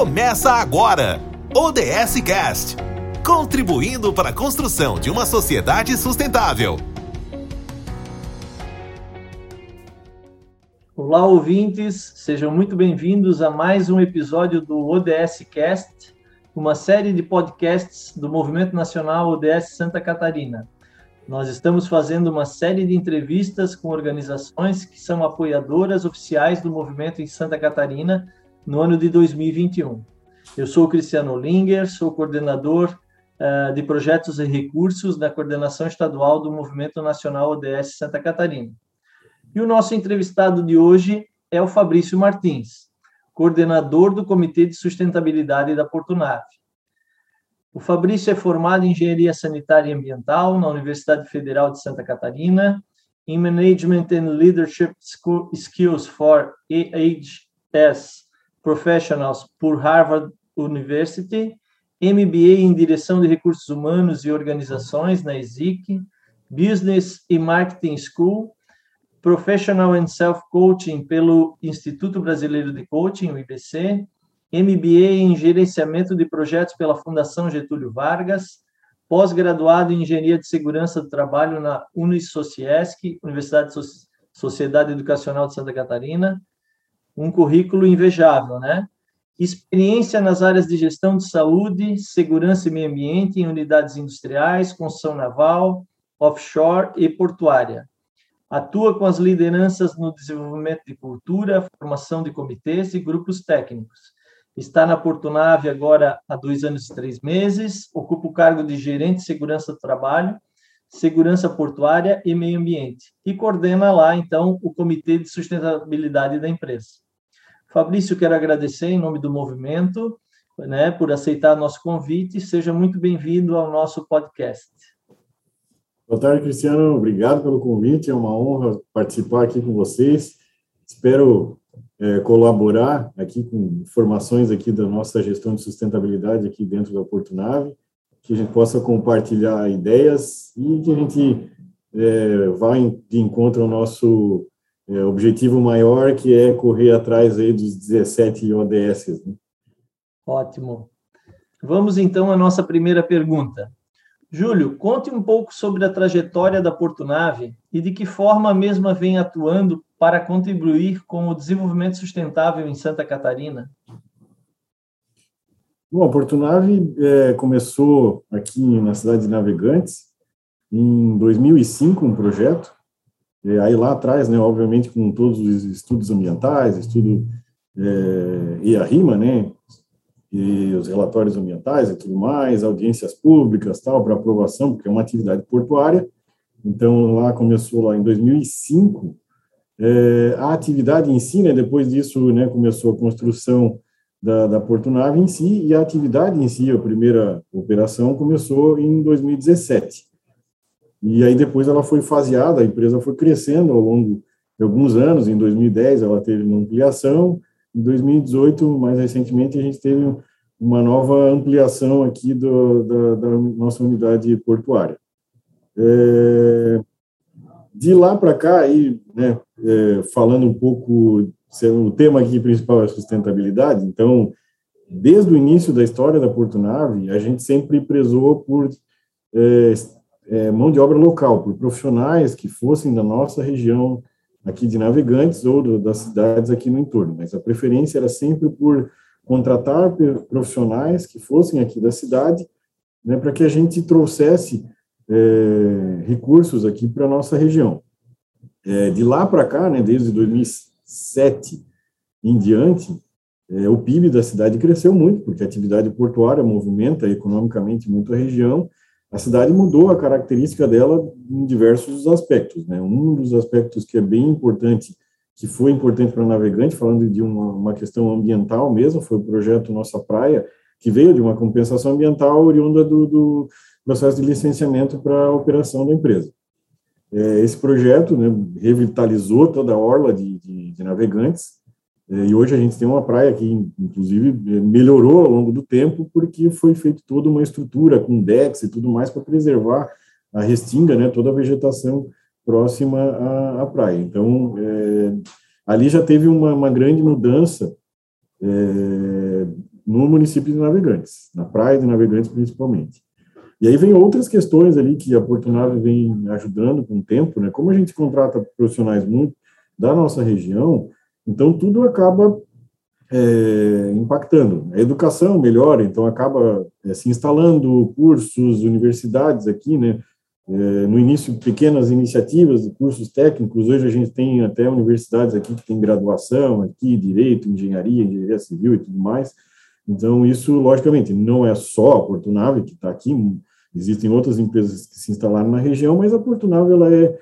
Começa agora! ODS Cast contribuindo para a construção de uma sociedade sustentável. Olá, ouvintes, sejam muito bem-vindos a mais um episódio do ODS Cast, uma série de podcasts do Movimento Nacional ODS Santa Catarina. Nós estamos fazendo uma série de entrevistas com organizações que são apoiadoras oficiais do movimento em Santa Catarina no ano de 2021. Eu sou o Cristiano Linger, sou coordenador uh, de projetos e recursos da coordenação estadual do Movimento Nacional ODS Santa Catarina. E o nosso entrevistado de hoje é o Fabrício Martins, coordenador do Comitê de Sustentabilidade da Portunave. O Fabrício é formado em Engenharia Sanitária e Ambiental na Universidade Federal de Santa Catarina, em Management and Leadership Skills for AHS Professionals por Harvard University, MBA em Direção de Recursos Humanos e Organizações na ESIC, Business e Marketing School, Professional and Self-Coaching pelo Instituto Brasileiro de Coaching, o IBC, MBA em Gerenciamento de Projetos pela Fundação Getúlio Vargas, pós-graduado em Engenharia de Segurança do Trabalho na Unisociesc, Universidade Sociedade Educacional de Santa Catarina, um currículo invejável, né? Experiência nas áreas de gestão de saúde, segurança e meio ambiente em unidades industriais, construção naval, offshore e portuária. Atua com as lideranças no desenvolvimento de cultura, formação de comitês e grupos técnicos. Está na Portunave agora há dois anos e três meses, ocupa o cargo de gerente de segurança do trabalho segurança portuária e meio ambiente, e coordena lá, então, o Comitê de Sustentabilidade da empresa. Fabrício, quero agradecer em nome do movimento né, por aceitar nosso convite. Seja muito bem-vindo ao nosso podcast. Boa tarde, Cristiano. Obrigado pelo convite. É uma honra participar aqui com vocês. Espero é, colaborar aqui com informações aqui da nossa gestão de sustentabilidade aqui dentro da Porto Nave que a gente possa compartilhar ideias e que a gente é, vá de encontro ao nosso é, objetivo maior, que é correr atrás aí dos 17 ODS. Né? Ótimo. Vamos então à nossa primeira pergunta. Júlio, conte um pouco sobre a trajetória da Portunave e de que forma a mesma vem atuando para contribuir com o desenvolvimento sustentável em Santa Catarina. Bom, a Portunave é, começou aqui na cidade de Navegantes em 2005, um projeto. Aí lá atrás, né, obviamente com todos os estudos ambientais, estudo é, e a RIMA, né, e os relatórios ambientais e tudo mais, audiências públicas, tal, para aprovação, porque é uma atividade portuária. Então lá começou lá em 2005 é, a atividade em si, né, depois disso, né, começou a construção da, da Portunave em si, e a atividade em si, a primeira operação, começou em 2017. E aí depois ela foi faseada, a empresa foi crescendo ao longo de alguns anos, em 2010 ela teve uma ampliação, em 2018, mais recentemente, a gente teve uma nova ampliação aqui do, da, da nossa unidade portuária. É, de lá para cá, aí, né, é, falando um pouco o tema aqui principal é sustentabilidade, então, desde o início da história da Porto Nave, a gente sempre prezou por é, é, mão de obra local, por profissionais que fossem da nossa região aqui de navegantes ou do, das cidades aqui no entorno, mas a preferência era sempre por contratar profissionais que fossem aqui da cidade, né, para que a gente trouxesse é, recursos aqui para nossa região. É, de lá para cá, né, desde 2000 2007 em diante, é, o PIB da cidade cresceu muito, porque a atividade portuária movimenta economicamente muito a região. A cidade mudou a característica dela em diversos aspectos. Né? Um dos aspectos que é bem importante, que foi importante para o navegante, falando de uma, uma questão ambiental mesmo, foi o projeto Nossa Praia, que veio de uma compensação ambiental oriunda do, do processo de licenciamento para a operação da empresa. É, esse projeto né, revitalizou toda a orla de, de, de navegantes, e hoje a gente tem uma praia que, inclusive, é, melhorou ao longo do tempo, porque foi feita toda uma estrutura com decks e tudo mais para preservar a restinga, né, toda a vegetação próxima à, à praia. Então, é, ali já teve uma, uma grande mudança é, no município de Navegantes, na praia de Navegantes principalmente. E aí vem outras questões ali que a Portunave vem ajudando com o tempo, né? Como a gente contrata profissionais muito da nossa região, então tudo acaba é, impactando. A educação melhora, então acaba é, se instalando cursos, universidades aqui, né? É, no início, pequenas iniciativas de cursos técnicos, hoje a gente tem até universidades aqui que tem graduação aqui, direito, engenharia, engenharia civil e tudo mais. Então, isso, logicamente, não é só a Portunave que está aqui, existem outras empresas que se instalaram na região, mas a Portunave ela é,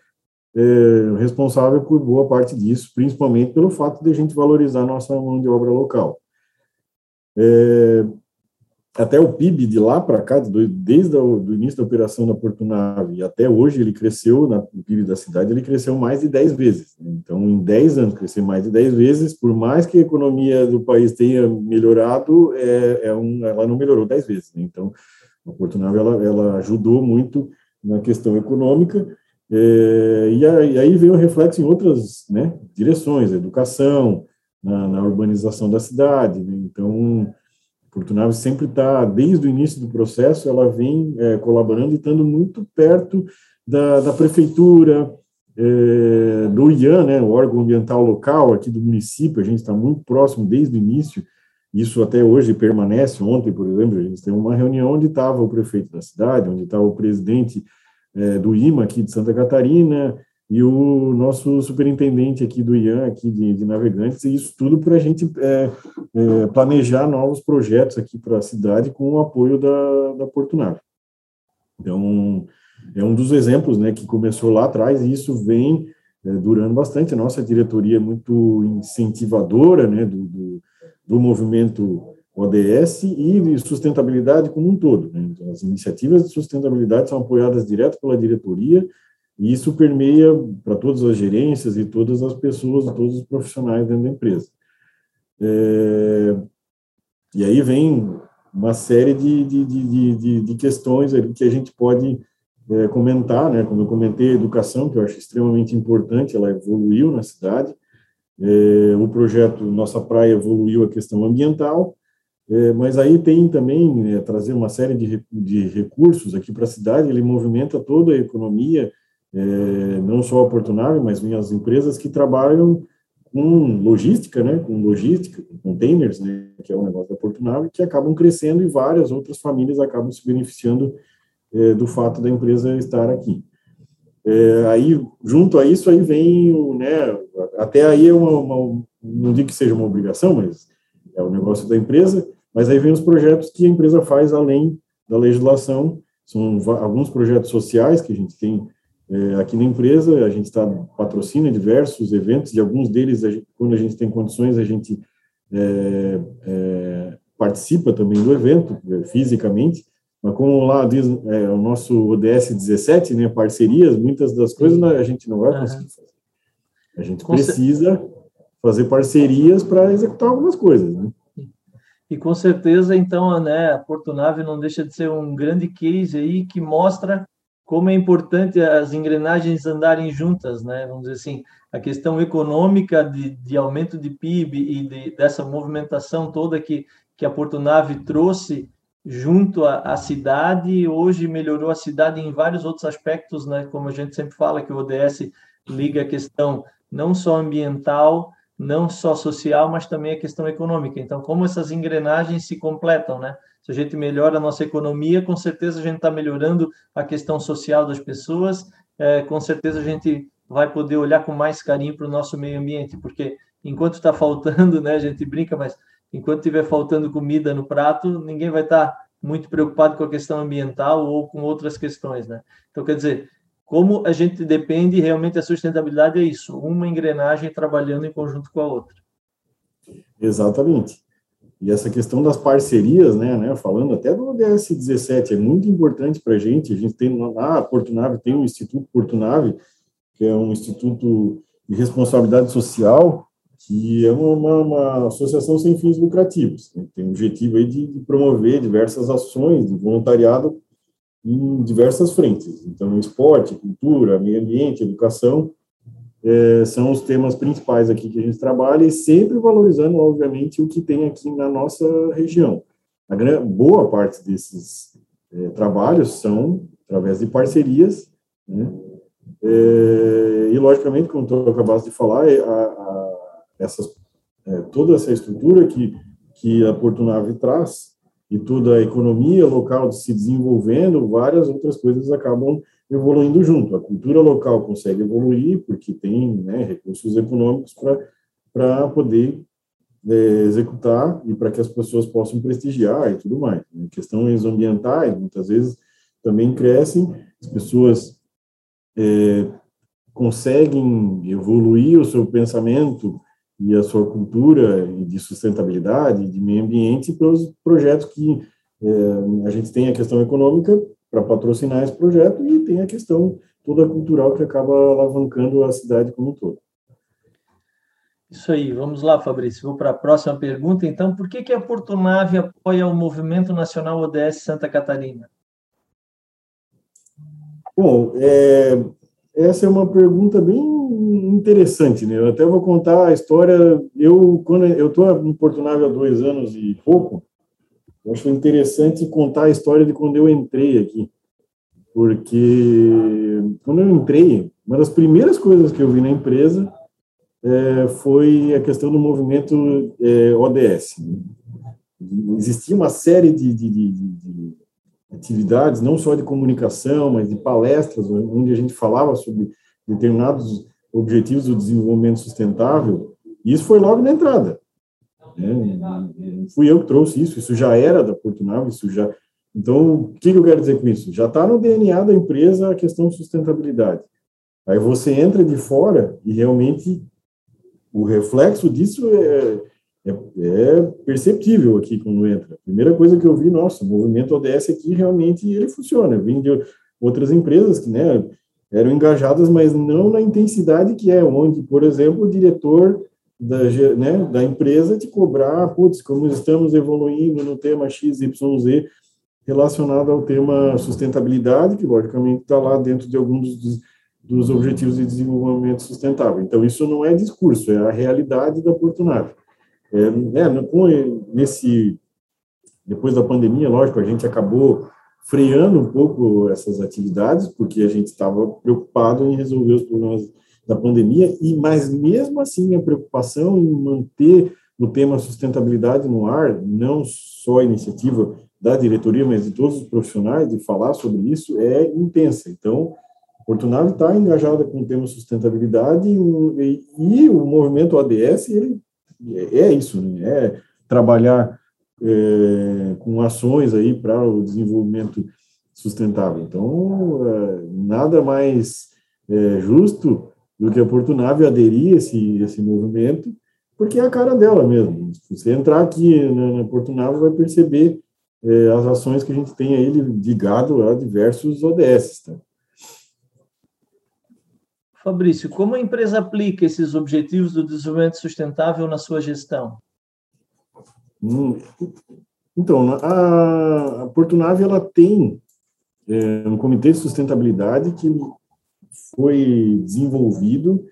é responsável por boa parte disso, principalmente pelo fato de a gente valorizar a nossa mão de obra local. É, até o PIB de lá para cá, desde o início da operação da Portunave até hoje, ele cresceu, na, o PIB da cidade, ele cresceu mais de 10 vezes. Então, em 10 anos, crescer mais de 10 vezes, por mais que a economia do país tenha melhorado, é, é um, ela não melhorou 10 vezes. Né? Então, a Portunave, ela, ela ajudou muito na questão econômica, é, e, aí, veio o reflexo em outras né, direções, educação, na, na urbanização da cidade. Né? Então, Portunave sempre está, desde o início do processo, ela vem é, colaborando e estando muito perto da, da prefeitura, é, do IAN, né, o órgão ambiental local aqui do município, a gente está muito próximo desde o início, isso até hoje permanece. Ontem, por exemplo, a gente teve uma reunião onde estava o prefeito da cidade, onde estava o presidente é, do IMA aqui de Santa Catarina, e o nosso superintendente aqui do IAN, aqui de, de Navegantes, e isso tudo para a gente é, é, planejar novos projetos aqui para a cidade com o apoio da, da Portunave. Então, é um dos exemplos né, que começou lá atrás, e isso vem é, durando bastante. A nossa diretoria é muito incentivadora né, do, do, do movimento ODS e de sustentabilidade como um todo. Né? Então, as iniciativas de sustentabilidade são apoiadas direto pela diretoria, e isso permeia para todas as gerências e todas as pessoas, todos os profissionais dentro da empresa. É, e aí vem uma série de, de, de, de, de questões que a gente pode é, comentar, né? Como eu comentei, a educação, que eu acho extremamente importante, ela evoluiu na cidade. É, o projeto Nossa Praia evoluiu a questão ambiental, é, mas aí tem também né, trazer uma série de, de recursos aqui para a cidade, ele movimenta toda a economia, é, não só a Portunave, mas as empresas que trabalham com logística, né, com logística, com containers, né, que é o negócio da Portunave, que acabam crescendo e várias outras famílias acabam se beneficiando é, do fato da empresa estar aqui. É, aí, junto a isso, aí vem o, né, até aí é uma, uma, não digo que seja uma obrigação, mas é o negócio da empresa, mas aí vem os projetos que a empresa faz além da legislação, são alguns projetos sociais que a gente tem é, aqui na empresa, a gente está patrocina diversos eventos e alguns deles, a gente, quando a gente tem condições, a gente é, é, participa também do evento é, fisicamente. Mas como lá diz é, o nosso ODS 17, né, parcerias, muitas das coisas a gente não vai conseguir fazer. A gente precisa fazer parcerias para executar algumas coisas, né? E com certeza, então, né, a Portunave não deixa de ser um grande case aí que mostra como é importante as engrenagens andarem juntas, né? Vamos dizer assim, a questão econômica de, de aumento de PIB e de, dessa movimentação toda que, que a Portunave trouxe junto à, à cidade, hoje melhorou a cidade em vários outros aspectos, né? Como a gente sempre fala, que o ODS liga a questão não só ambiental, não só social, mas também a questão econômica. Então, como essas engrenagens se completam, né? Se a gente melhora a nossa economia, com certeza a gente está melhorando a questão social das pessoas, é, com certeza a gente vai poder olhar com mais carinho para o nosso meio ambiente, porque enquanto está faltando, né, a gente brinca, mas enquanto estiver faltando comida no prato, ninguém vai estar tá muito preocupado com a questão ambiental ou com outras questões, né? Então, quer dizer, como a gente depende realmente a sustentabilidade é isso, uma engrenagem trabalhando em conjunto com a outra. Exatamente. E essa questão das parcerias, né, né falando até do ODS 17, é muito importante para a gente. A gente tem lá, a Portunave tem o Instituto Portunave, que é um instituto de responsabilidade social, que é uma, uma associação sem fins lucrativos. Tem o objetivo aí de, de, promover diversas ações de voluntariado em diversas frentes. Então, esporte, cultura, meio ambiente, educação. é, são os temas principais aqui que a gente trabalha e sempre valorizando, obviamente, o que tem aqui na nossa região. A grande, boa parte desses é, trabalhos são através de parcerias, né? É, e, logicamente, como tu acabaste de falar, é, a, a, essas, é, toda essa estrutura que, que a Portunave traz e toda a economia local se desenvolvendo, várias outras coisas acabam evoluindo junto. A cultura local consegue evoluir porque tem né, recursos econômicos para poder é, executar e para que as pessoas possam prestigiar e tudo mais. Né? Questões ambientais, muitas vezes, também crescem, as pessoas é, conseguem evoluir o seu pensamento e a sua cultura de sustentabilidade, de meio ambiente, para os projetos que é, a gente tem a questão econômica para patrocinar esse projeto e tem a questão toda cultural que acaba alavancando a cidade como um todo. Isso aí, vamos lá, Fabrício. Vou para a próxima pergunta. Então, por que, que a Portonave apoia o Movimento Nacional ODS Santa Catarina? Bom, é, essa é uma pergunta bem interessante, né? Eu até vou contar a história. Eu, quando eu estou no Portonave há dois anos e pouco, eu acho interessante contar a história de quando eu entrei aqui, porque quando eu entrei, uma das primeiras coisas que eu vi na empresa é, foi a questão do movimento é, ODS. Existia uma série de, de, de, de atividades, não só de comunicação, mas de palestras, onde a gente falava sobre determinados objetivos do desenvolvimento sustentável, e isso foi logo na entrada. Né? Fui eu que trouxe isso, isso já era da Portunave, isso já... Então, o que eu quero dizer com isso? Já está no DNA da empresa a questão de sustentabilidade. Aí você entra de fora e realmente o reflexo disso é, é, é, perceptível aqui quando entra. A primeira coisa que eu vi, nossa, o movimento ODS aqui realmente ele funciona. Eu vim de outras empresas que né, eram engajadas, mas não na intensidade que é, onde, por exemplo, o diretor da, né, da empresa te cobrar, putz, como estamos evoluindo no tema XYZ relacionado ao tema sustentabilidade, que logicamente está lá dentro de alguns dos, dos objetivos de desenvolvimento sustentável. Então, isso não é discurso, é a realidade da Portunave. É, é, nesse, depois da pandemia, lógico, a gente acabou freando um pouco essas atividades, porque a gente estava preocupado em resolver os problemas da pandemia, e mas mesmo assim a preocupação em manter o tema sustentabilidade no ar, não só a iniciativa da diretoria, mas de todos os profissionais, de falar sobre isso, é intensa. Então, Portunave está engajada com o tema sustentabilidade e, e, o movimento ADS ele é, é isso, né? é trabalhar é, com ações aí para o desenvolvimento sustentável. Então, é, nada mais é, justo do que a Portunave aderir a esse, esse movimento, porque é a cara dela mesmo. Se você entrar aqui na, na Portunave, vai perceber é, as ações que a gente tem aí ligado a diversos ODS. Tá? Fabrício, como a empresa aplica esses objetivos do desenvolvimento sustentável na sua gestão? Hum, então, a, Portunave ela tem é, um comitê de sustentabilidade que foi desenvolvido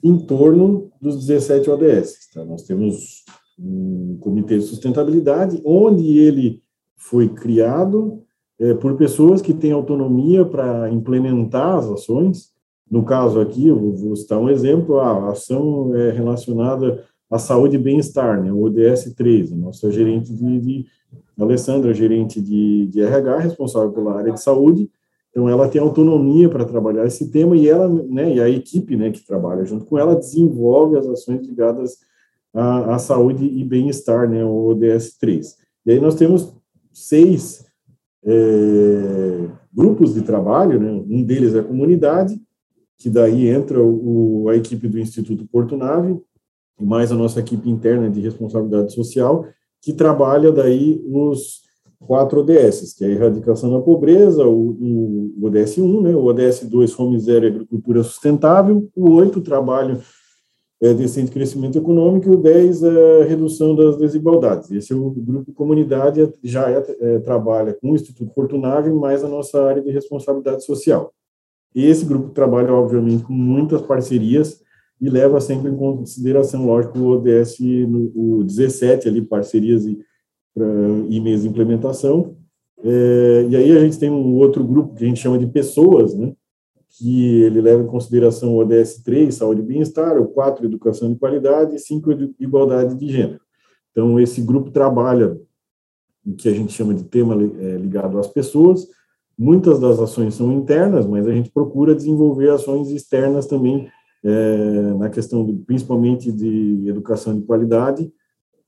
em torno dos 17 ODS. Tá? Nós temos um comitê de sustentabilidade onde ele foi criado é, por pessoas que têm autonomia para implementar as ações no caso aqui, vou citar um exemplo, a ação é relacionada à saúde e bem-estar, né, o ODS 3, a nossa gerente de, de Alessandra, gerente de, de RH, responsável pela área de saúde, então ela tem autonomia para trabalhar esse tema e ela, né, e a equipe, né, que trabalha junto com ela desenvolve as ações ligadas à, à saúde e bem-estar, né, o ODS 3. E aí nós temos seis é, grupos de trabalho, né, um deles é a comunidade, que daí entra o, a equipe do Instituto Porto Nave, mais a nossa equipe interna de responsabilidade social, que trabalha daí os quatro ODS, que é a erradicação da pobreza, o, o, o ODS 1, né, o ODS 2, fome zero e agricultura sustentável, o 8, trabalho é, decente crescimento econômico, e o 10, é, redução das desigualdades. Esse é o grupo comunidade, já é, é, trabalha com o Instituto Porto Nave, mais a nossa área de responsabilidade social. Esse grupo trabalha, obviamente, com muitas parcerias e leva sempre em consideração, lógico, o ODS no, o 17 ali, parcerias e, pra, e meios de implementação. É, e aí a gente tem um outro grupo que a gente chama de pessoas, né? que ele leva em consideração o ODS 3, saúde e bem-estar, o 4, educação de qualidade, e 5, igualdade de gênero. Então, esse grupo trabalha o que a gente chama de tema é, ligado às pessoas. Muitas das ações são internas, mas a gente procura desenvolver ações externas também, é, na questão, do, principalmente de educação de qualidade.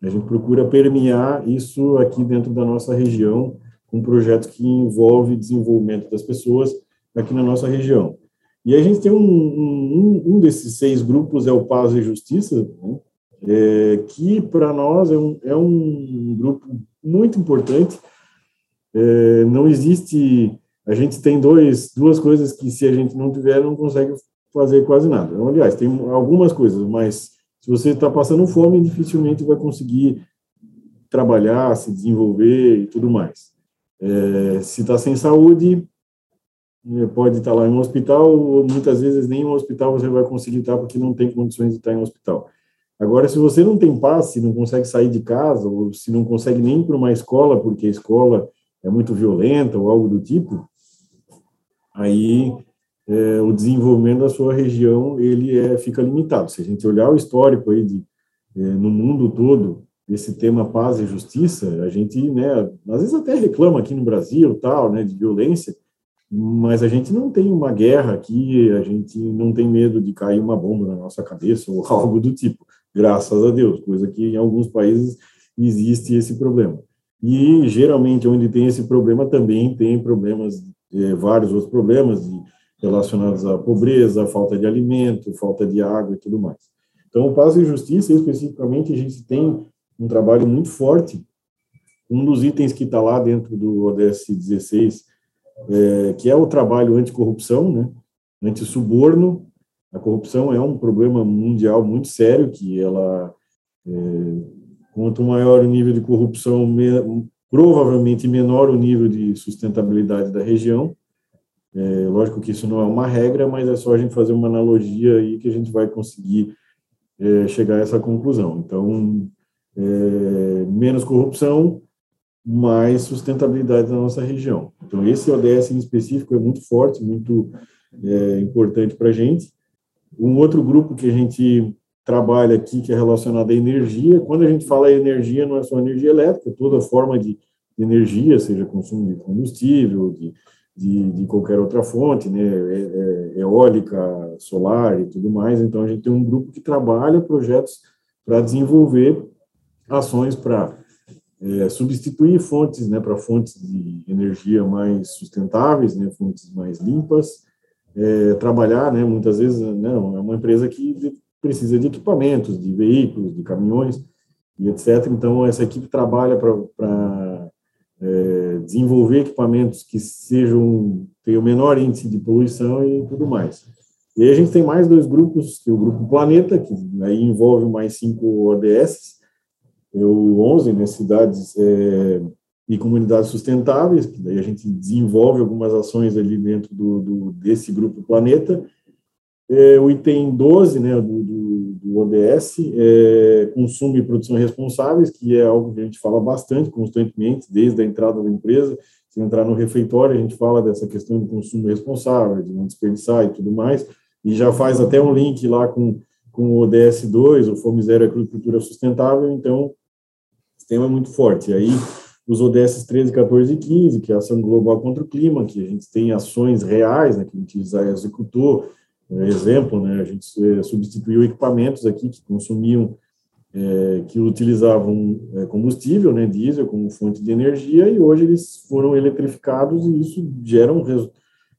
A gente procura permear isso aqui dentro da nossa região, com projetos que envolvem desenvolvimento das pessoas aqui na nossa região. E a gente tem um, um, um desses seis grupos, é o Paz e Justiça, né? é, que para nós é um, é um grupo muito importante. É, não existe, a gente tem dois, duas coisas que se a gente não tiver, não consegue fazer quase nada. Então, aliás, tem algumas coisas, mas se você está passando fome, dificilmente vai conseguir trabalhar, se desenvolver e tudo mais. É, se está sem saúde, é, pode estar tá lá em um hospital, ou muitas vezes nem um hospital você vai conseguir estar porque não tem condições de estar em um hospital. Agora, se você não tem passe, não consegue sair de casa, ou se não consegue nem para uma escola, porque a escola é muito violenta ou algo do tipo, aí é, o desenvolvimento da sua região ele é, fica limitado. Se a gente olhar o histórico aí de, é, no mundo todo esse tema paz e justiça, a gente, né, às vezes até reclama aqui no Brasil, tal, né, de violência, mas a gente não tem uma guerra aqui, a gente não tem medo de cair uma bomba na nossa cabeça ou algo do tipo graças a Deus, coisa que em alguns países existe esse problema. E geralmente onde tem esse problema também tem problemas, é, vários outros problemas relacionados à pobreza, à falta de alimento, falta de água e tudo mais. Então, o Paz e Justiça, especificamente, a gente tem um trabalho muito forte. Um dos itens que está lá dentro do ODS 16, é, que é o trabalho anticorrupção, né, anti-suborno, a corrupção é um problema mundial muito sério, que ela, é, quanto maior o nível de corrupção, provavelmente menor o nível de sustentabilidade da região. É, lógico que isso não é uma regra, mas é só a gente fazer uma analogia aí que a gente vai conseguir é, chegar a essa conclusão. Então, é, menos corrupção, mais sustentabilidade na nossa região. Então, esse ODS em específico é muito forte, muito é, importante para a gente. Um outro grupo que a gente trabalha aqui, que é relacionado à energia, quando a gente fala em energia, não é só energia elétrica, é toda forma de energia, seja consumo de combustível, de, de, de qualquer outra fonte, né, é, é, eólica, solar e tudo mais. Então, a gente tem um grupo que trabalha projetos para desenvolver ações para é, substituir fontes, né, para fontes de energia mais sustentáveis, né, fontes mais limpas, é, trabalhar, né, muitas vezes, né, é uma empresa que precisa de equipamentos, de veículos, de caminhões e etc. Então, essa equipe trabalha para é, desenvolver equipamentos que sejam, tenham menor índice de poluição e tudo mais. E aí a gente tem mais dois grupos, que é o Grupo Planeta, que aí envolve mais cinco ODS, eu 11 né, cidades é, e comunidades sustentáveis, que daí a gente desenvolve algumas ações ali dentro do, do desse grupo Planeta. É, o item 12 né, do, do, do ODS é consumo e produção responsáveis, que é algo que a gente fala bastante, constantemente, desde a entrada da empresa. Se entrar no refeitório, a gente fala dessa questão de consumo responsável, de não desperdiçar e tudo mais, e já faz até um link lá com, com o ODS 2, o Fome Zero Agricultura Sustentável, então, esse tema é muito forte. E aí, os ODS 13, 14 e 15, que é a ação global contra o clima, que a gente tem ações reais, né, que a gente já executou, exemplo, né, a gente é, substituiu equipamentos aqui que consumiam, é, que utilizavam é, combustível, né, diesel como fonte de energia, e hoje eles foram eletrificados e isso gera um,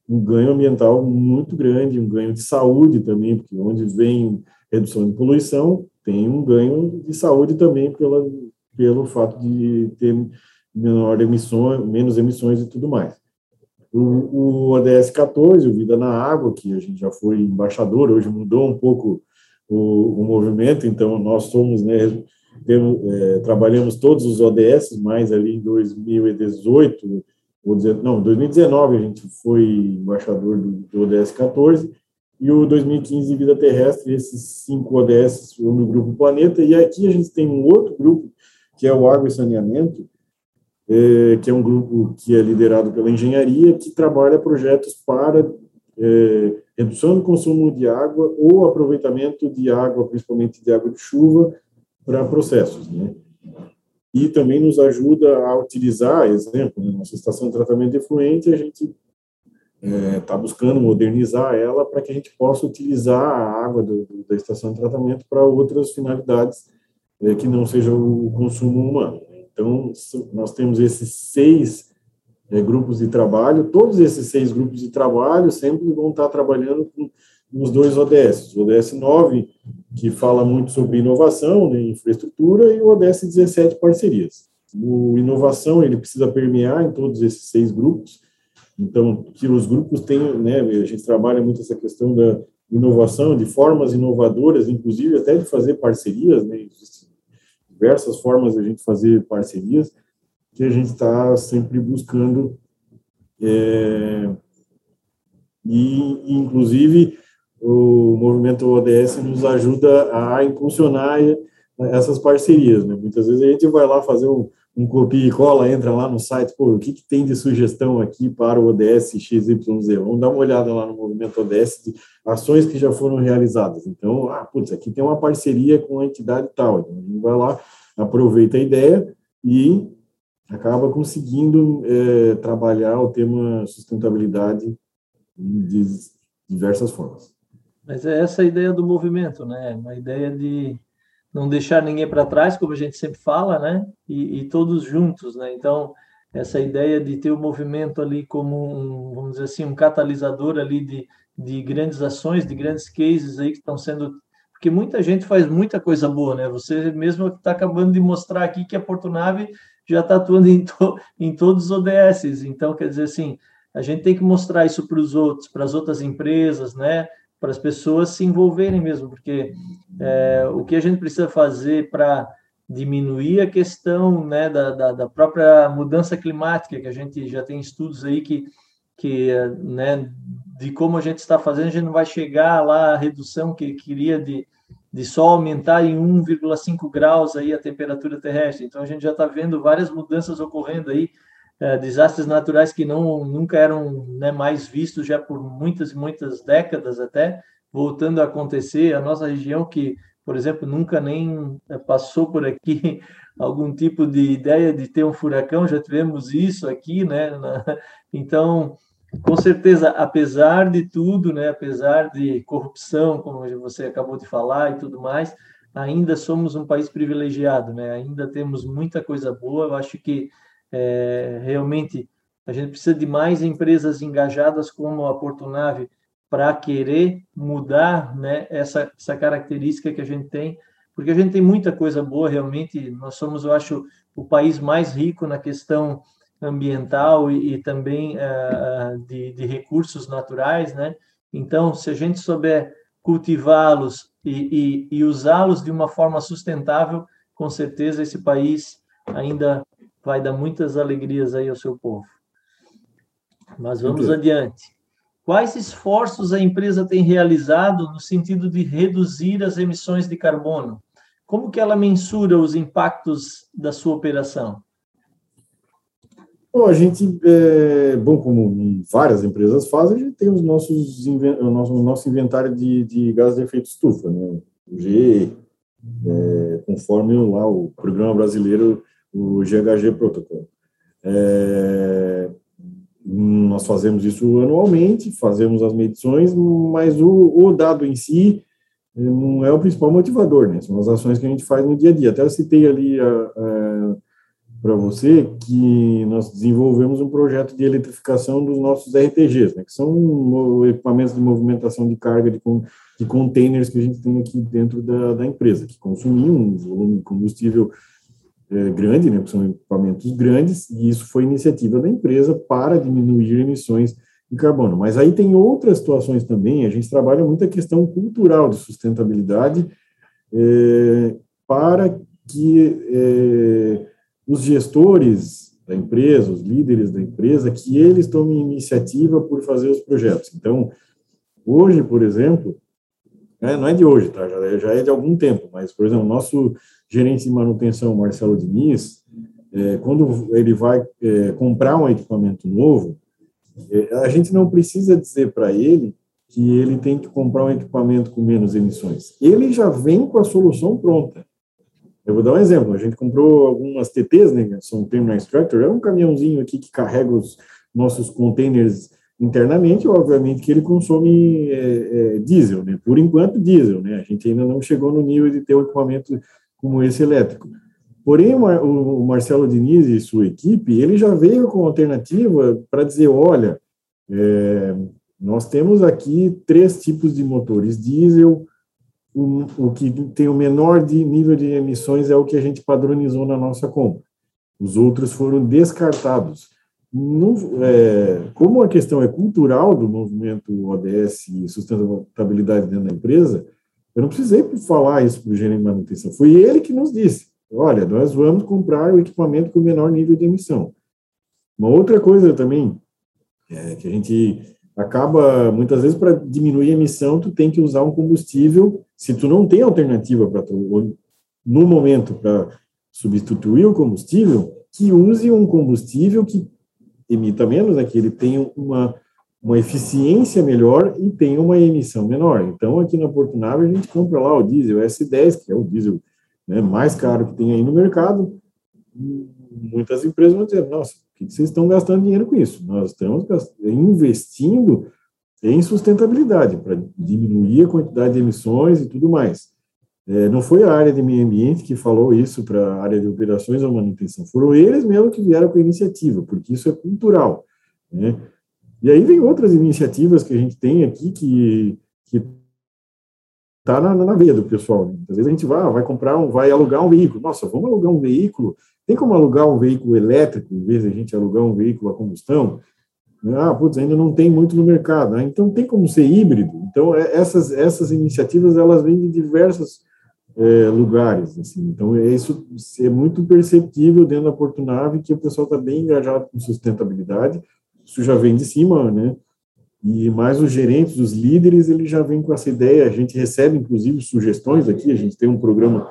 um ganho ambiental muito grande, um ganho de saúde também, porque onde vem redução de poluição, tem um ganho de saúde também pela, pelo fato de ter menor emissões, menos emissões e tudo mais. O, o ODS 14, o Vida na Água, que a gente já foi embaixador, hoje mudou um pouco o, o movimento, então nós somos, né, temos, é, trabalhamos todos os ODS, mais ali em 2018, vou dizer, não, 2019 a gente foi embaixador do, do ODS 14 e o 2015 de vida terrestre, esses cinco ODS foram no grupo Planeta, e aqui a gente tem um outro grupo, que é o Água e Saneamento, é, que é um grupo que é liderado pela engenharia, que trabalha projetos para é, redução do consumo de água ou aproveitamento de água, principalmente de água de chuva, para processos, né? E também nos ajuda a utilizar, exemplo, né, nossa estação de tratamento de efluente, a gente está é, buscando modernizar ela para que a gente possa utilizar a água do, do, da estação de tratamento para outras finalidades é, que não seja o consumo humano. Então, nós temos esses seis é, grupos de trabalho, todos esses seis grupos de trabalho sempre vão estar trabalhando com os dois ODS, o ODS 9, que fala muito sobre inovação, né, infraestrutura, e o ODS 17, parcerias. O inovação, ele precisa permear em todos esses seis grupos, então, que os grupos tenham, né, a gente trabalha muito essa questão da inovação, de formas inovadoras, inclusive até de fazer parcerias, né, diversas formas de a gente fazer parcerias, que a gente está sempre buscando, é, e, inclusive, o movimento ODS nos ajuda a impulsionar essas parcerias, né? Muitas vezes a gente vai lá fazer um, um copia e cola, entra lá no site, pô, o que, que tem de sugestão aqui para o ODS XYZ? Vamos dar uma olhada lá no movimento ODS de ações que já foram realizadas. Então, ah, putz, aqui tem uma parceria com a entidade tal. Então, a gente vai lá, aproveita a ideia e acaba conseguindo é, trabalhar o tema sustentabilidade de diversas formas. Mas é essa a ideia do movimento, né? Uma ideia de não deixar ninguém para trás, como a gente sempre fala, né? E, e, todos juntos, né? Então, essa ideia de ter o movimento ali como um, vamos dizer assim, um catalisador ali de, de grandes ações, de grandes cases aí que estão sendo porque muita gente faz muita coisa boa, né? Você mesmo está acabando de mostrar aqui que a Portunave já está atuando em, to, em todos os ODSs. Então, quer dizer assim, a gente tem que mostrar isso para os outros, para as outras empresas, né? Para as pessoas se envolverem mesmo, porque é, o que a gente precisa fazer para diminuir a questão né, da, da, da, própria mudança climática, que a gente já tem estudos aí que, que né, de como a gente está fazendo, a gente não vai chegar lá a redução que queria de, de só aumentar em 1,5 graus aí a temperatura terrestre. Então a gente já está vendo várias mudanças ocorrendo aí é, desastres naturais que não nunca eram né, mais vistos já por muitas muitas décadas até voltando a acontecer. A nossa região que por exemplo nunca nem é, passou por aqui algum tipo de ideia de ter um furacão já tivemos isso aqui né então com certeza apesar de tudo né apesar de corrupção como você acabou de falar e tudo mais ainda somos um país privilegiado né ainda temos muita coisa boa. Eu acho que é, realmente, a gente precisa de mais empresas engajadas como a Portunave para querer mudar né, essa, essa característica que a gente tem, porque a gente tem muita coisa boa, realmente. Nós somos, eu acho, o país mais rico na questão ambiental e, e também uh, de, de, recursos naturais, né? Então, se a gente souber cultivá-los e, e, e usá-los de uma forma sustentável, com certeza esse país ainda vai dar muitas alegrias aí ao seu povo. Mas vamos adiante. Quais esforços a empresa tem realizado no sentido de reduzir as emissões de carbono? Como que ela mensura os impactos da sua operação? Bom, a gente, é, bom, como várias empresas fazem, a gente tem os nossos, o nosso, nosso inventário de, de gases de efeito estufa, né? O G, é, conforme lá o programa brasileiro o GHG Protocol. É, nós fazemos isso anualmente, fazemos as medições, mas o, o, dado em si não é o principal motivador, né? São as ações que a gente faz no dia a dia. Até eu citei ali para você que nós desenvolvemos um projeto de eletrificação dos nossos RTGs, né? Que são equipamentos de movimentação de carga de, de containers que a gente tem aqui dentro da, da empresa, que consumiam um volume de combustível é, grande, né, porque são equipamentos grandes, e isso foi iniciativa da empresa para diminuir emissões de carbono. Mas aí tem outras situações também, a gente trabalha muito a questão cultural de sustentabilidade é, para que é, os gestores da empresa, os líderes da empresa, que eles tomem iniciativa por fazer os projetos. Então, hoje, por exemplo, né, não é de hoje, tá? já, é, de algum tempo, mas, por exemplo, nosso gerente de manutenção, Marcelo Diniz, é, quando ele vai é, comprar um equipamento novo, é, a gente não precisa dizer para ele que ele tem que comprar um equipamento com menos emissões. Ele já vem com a solução pronta. Eu vou dar um exemplo. A gente comprou algumas TTs, né, são Terminal Extractor, é um caminhãozinho aqui que carrega os nossos containers internamente, obviamente que ele consome é, é, diesel, né? Por enquanto, diesel, né? A gente ainda não chegou no nível de ter um equipamento como esse elétrico. Porém, o Marcelo Diniz e sua equipe, ele já veio com alternativa para dizer, olha, é, nós temos aqui três tipos de motores diesel, o, o que tem o menor de nível de emissões é o que a gente padronizou na nossa compra. Os outros foram descartados. É, como a questão é cultural do movimento ODS e sustentabilidade dentro da empresa, eu não precisei falar isso para o gerente de manutenção. Foi ele que nos disse: olha, nós vamos comprar o equipamento com menor nível de emissão. Uma outra coisa também é que a gente acaba muitas vezes para diminuir a emissão tu tem que usar um combustível se tu não tem alternativa para no momento para substituir o combustível que use um combustível que emita menos né, que ele tenha uma uma eficiência melhor e tenha uma emissão menor. Então, aqui na Porto Nave, a gente compra lá o diesel S10, que é o diesel né, mais caro que tem aí no mercado. Muitas empresas vão dizer, nossa, que vocês estão gastando dinheiro com isso? Nós estamos investindo em sustentabilidade para diminuir a quantidade de emissões e tudo mais. É, não foi a área de meio ambiente que falou isso para a área de operações ou manutenção, foram eles mesmo que vieram com a iniciativa, porque isso é cultural. Né? E aí vem outras iniciativas que a gente tem aqui que que tá na, na veia do pessoal. Né? Às vezes a gente vai, vai comprar um, vai alugar um veículo. Nossa, vamos alugar um veículo tem como alugar um veículo elétrico, em vez de a gente alugar um veículo a combustão? Ah, putz, ainda não tem muito no mercado. Né? Então, tem como ser híbrido. Então, é, essas, essas iniciativas, elas vêm de diversos é, lugares. Assim. Então, é isso é muito perceptível dentro da Portunave que o pessoal está bem engajado com sustentabilidade. Isso já vem de cima, né? E mais os gerentes, os líderes, eles já vêm com essa ideia. A gente recebe, inclusive, sugestões aqui. A gente tem um programa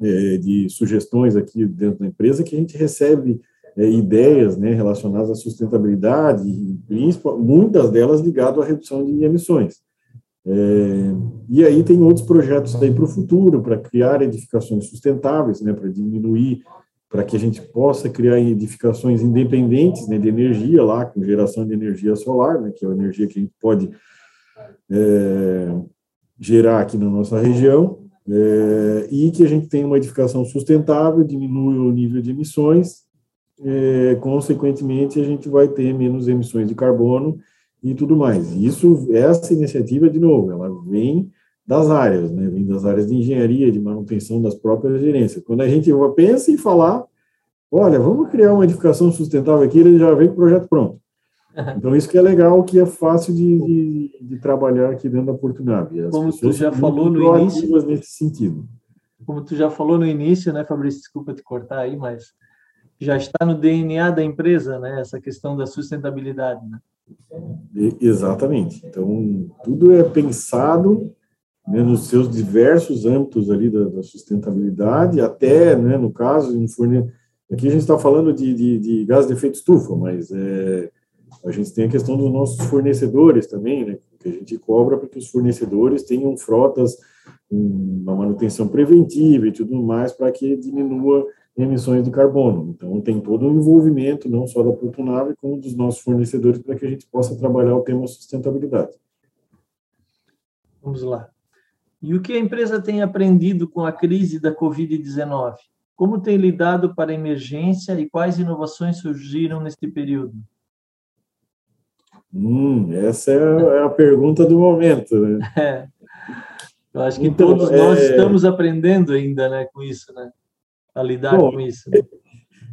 é, de sugestões aqui dentro da empresa que a gente recebe é, ideias né, relacionadas à sustentabilidade, e muitas delas ligadas à redução de emissões. É, e aí tem outros projetos aí para o futuro, para criar edificações sustentáveis, né, para diminuir, para que a gente possa criar edificações independentes né, de energia lá, com geração de energia solar, né, que é a energia que a gente pode é, gerar aqui na nossa região, é, e que a gente tenha uma edificação sustentável, diminui o nível de emissões, é, consequentemente, a gente vai ter menos emissões de carbono e tudo mais. Isso, essa iniciativa, de novo, ela vem das áreas, né? vem das áreas de engenharia, de manutenção das próprias gerências. Quando a gente pensa em falar, olha, vamos criar uma edificação sustentável aqui, ele já vem com o projeto pronto. Então, isso que é legal, que é fácil de, de, de trabalhar aqui dentro da Portunave. As Como tu já falou no início. nesse sentido. Como tu já falou no início, né, Fabrício? Desculpa te cortar aí, mas já está no DNA da empresa, né? Essa questão da sustentabilidade, né? Exatamente. Então, tudo é pensado né, nos seus diversos âmbitos ali da, da sustentabilidade, até, né, no caso, em forne... aqui a gente está falando de, de, de gás de efeito estufa, mas é, a gente tem a questão dos nossos fornecedores também, né, que a gente cobra para que os fornecedores tenham frotas uma manutenção preventiva e tudo mais para que diminua emissões de carbono. Então, tem todo um envolvimento, não só da Portunave, como dos nossos fornecedores, para que a gente possa trabalhar o tema sustentabilidade. Vamos lá. E o que a empresa tem aprendido com a crise da Covid-19? Como tem lidado para a emergência e quais inovações surgiram neste período? Hum, essa é, é a pergunta do momento, né? É. Eu acho que então, todos nós é... estamos aprendendo ainda, né, com isso, né? A lidar Bom, com isso. Né?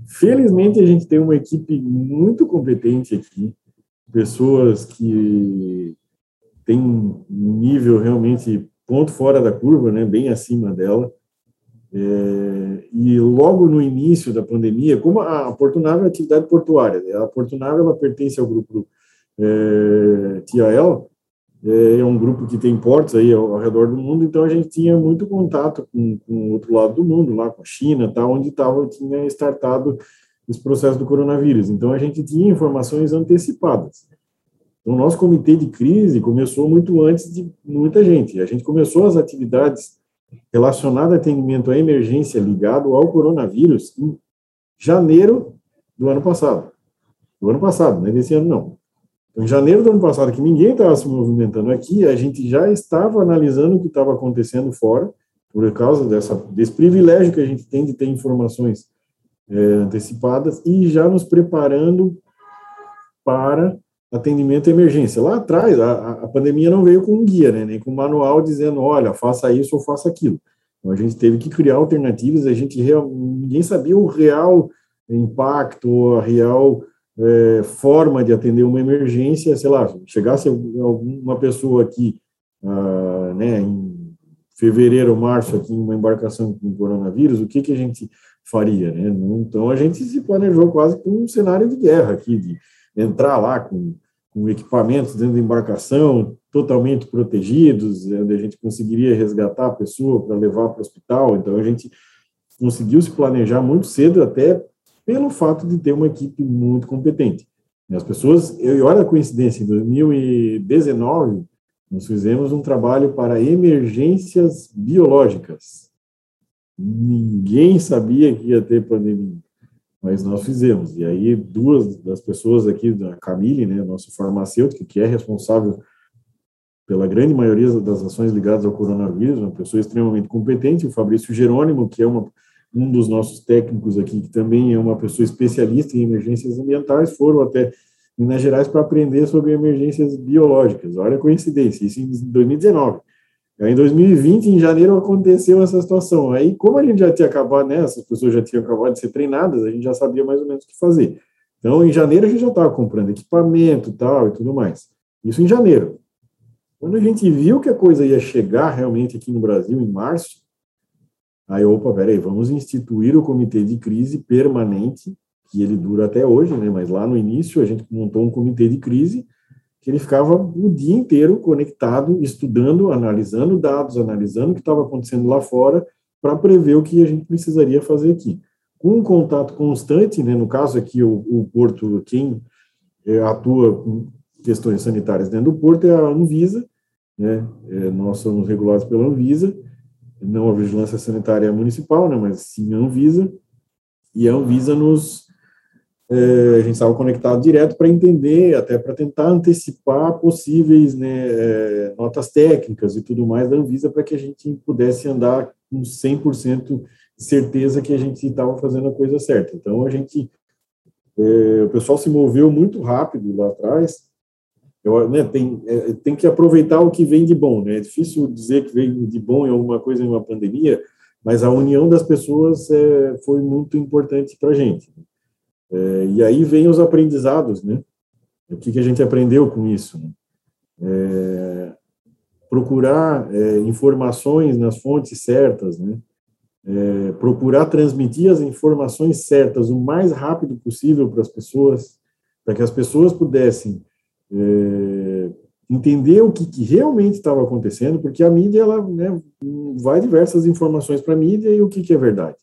Felizmente a gente tem uma equipe muito competente aqui, pessoas que têm um nível realmente ponto fora da curva, né, bem acima dela. É, e logo no início da pandemia, como a Porto Nave é atividade portuária, né? a Porto Nave ela pertence ao grupo é, TIAL, é, é um grupo que tem portos aí ao, ao, redor do mundo, então a gente tinha muito contato com, com o outro lado do mundo, lá com a China, tá, onde tava, tinha startado esse processo do coronavírus. Então a gente tinha informações antecipadas. O nosso comitê de crise começou muito antes de muita gente. A gente começou as atividades relacionadas a atendimento à emergência ligado ao coronavírus em janeiro do ano passado. Do ano passado, não é desse ano não. Então, em janeiro do ano passado, que ninguém estava se movimentando aqui, a gente já estava analisando o que estava acontecendo fora, por causa dessa, desse privilégio que a gente tem de ter informações é, antecipadas e já nos preparando para atendimento à emergência. Lá atrás, a, a pandemia não veio com um guia, né, nem com um manual dizendo, olha, faça isso ou faça aquilo. Então, a gente teve que criar alternativas, a gente ninguém sabia o real impacto, a real é, forma de atender uma emergência, sei lá, chegasse alguma pessoa aqui, ah, né, em fevereiro, março, aqui em uma embarcação com coronavírus, o que que a gente faria, né? Então a gente se planejou quase com um cenário de guerra aqui, de entrar lá com, com equipamentos dentro da embarcação, totalmente protegidos, onde a gente conseguiria resgatar a pessoa para levar para o hospital. Então, a gente conseguiu se planejar muito cedo, até pelo fato de ter uma equipe muito competente. As pessoas, eu, olha a coincidência, em 2019, nós fizemos um trabalho para emergências biológicas. Ninguém sabia que ia ter pandemia mas nós fizemos. E aí, duas das pessoas aqui, da Camille, né, nosso farmacêutico, que é responsável pela grande maioria das ações ligadas ao coronavírus, uma pessoa extremamente competente, o Fabrício Jerônimo, que é uma, um dos nossos técnicos aqui, que também é uma pessoa especialista em emergências ambientais, foram até Minas Gerais para aprender sobre emergências biológicas. Olha a coincidência, isso em 2019. Aí, em 2020, em janeiro, aconteceu essa situação. Aí, como a gente já tinha acabado, né, essas pessoas já tinham acabado de ser treinadas, a gente já sabia mais ou menos o que fazer. Então, em janeiro, a gente já estava comprando equipamento tal e tudo mais. Isso em janeiro. Quando a gente viu que a coisa ia chegar realmente aqui no Brasil, em março, aí, opa, peraí, vamos instituir o comitê de crise permanente, que ele dura até hoje, né, mas lá no início a gente montou um comitê de crise que ele ficava o dia inteiro conectado, estudando, analisando dados, analisando o que estava acontecendo lá fora, para prever o que a gente precisaria fazer aqui. Com um contato constante, né, no caso aqui, o, o Porto, quem é, atua com questões sanitárias dentro do Porto é a Anvisa, né, é, nós somos regulados pela Anvisa, não a Vigilância Sanitária Municipal, né, mas sim a Anvisa, e a Anvisa nos é, a gente estava conectado direto para entender, até para tentar antecipar possíveis né, é, notas técnicas e tudo mais da Anvisa para que a gente pudesse andar com 100% de certeza que a gente estava fazendo a coisa certa. Então, a gente, é, o pessoal se moveu muito rápido lá atrás, eu, né, tem, é, tem que aproveitar o que vem de bom, né? É difícil dizer que vem de bom em alguma coisa em uma pandemia, mas a união das pessoas é, foi muito importante para a gente. É, e aí vem os aprendizados, né? O que, que a gente aprendeu com isso? Né? É, procurar é, informações nas fontes certas, né? É, procurar transmitir as informações certas o mais rápido possível para as pessoas, para que as pessoas pudessem é, entender o que, que realmente estava acontecendo, porque a mídia ela né, vai diversas informações para a mídia e o que, que é verdade.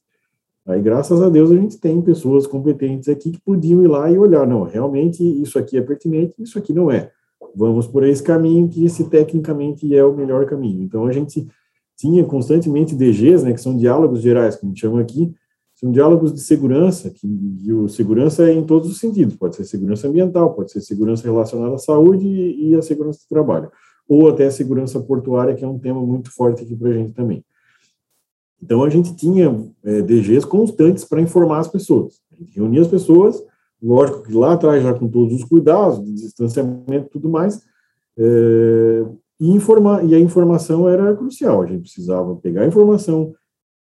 Aí, graças a Deus, a gente tem pessoas competentes aqui que podiam ir lá e olhar, não, realmente isso aqui é pertinente, isso aqui não é. Vamos por esse caminho que esse tecnicamente é o melhor caminho. Então, a gente tinha constantemente DGs, né, que são diálogos gerais, que a gente chama aqui, são diálogos de segurança, que e o segurança é em todos os sentidos, pode ser segurança ambiental, pode ser segurança relacionada à saúde e, à segurança do trabalho, ou até a segurança portuária, que é um tema muito forte aqui para a gente também. Então, a gente tinha é, DGs constantes para informar as pessoas. A gente reunia as pessoas, lógico que lá atrás, já com todos os cuidados, de distanciamento e tudo mais, é, e, informar, e a informação era crucial. A gente precisava pegar a informação,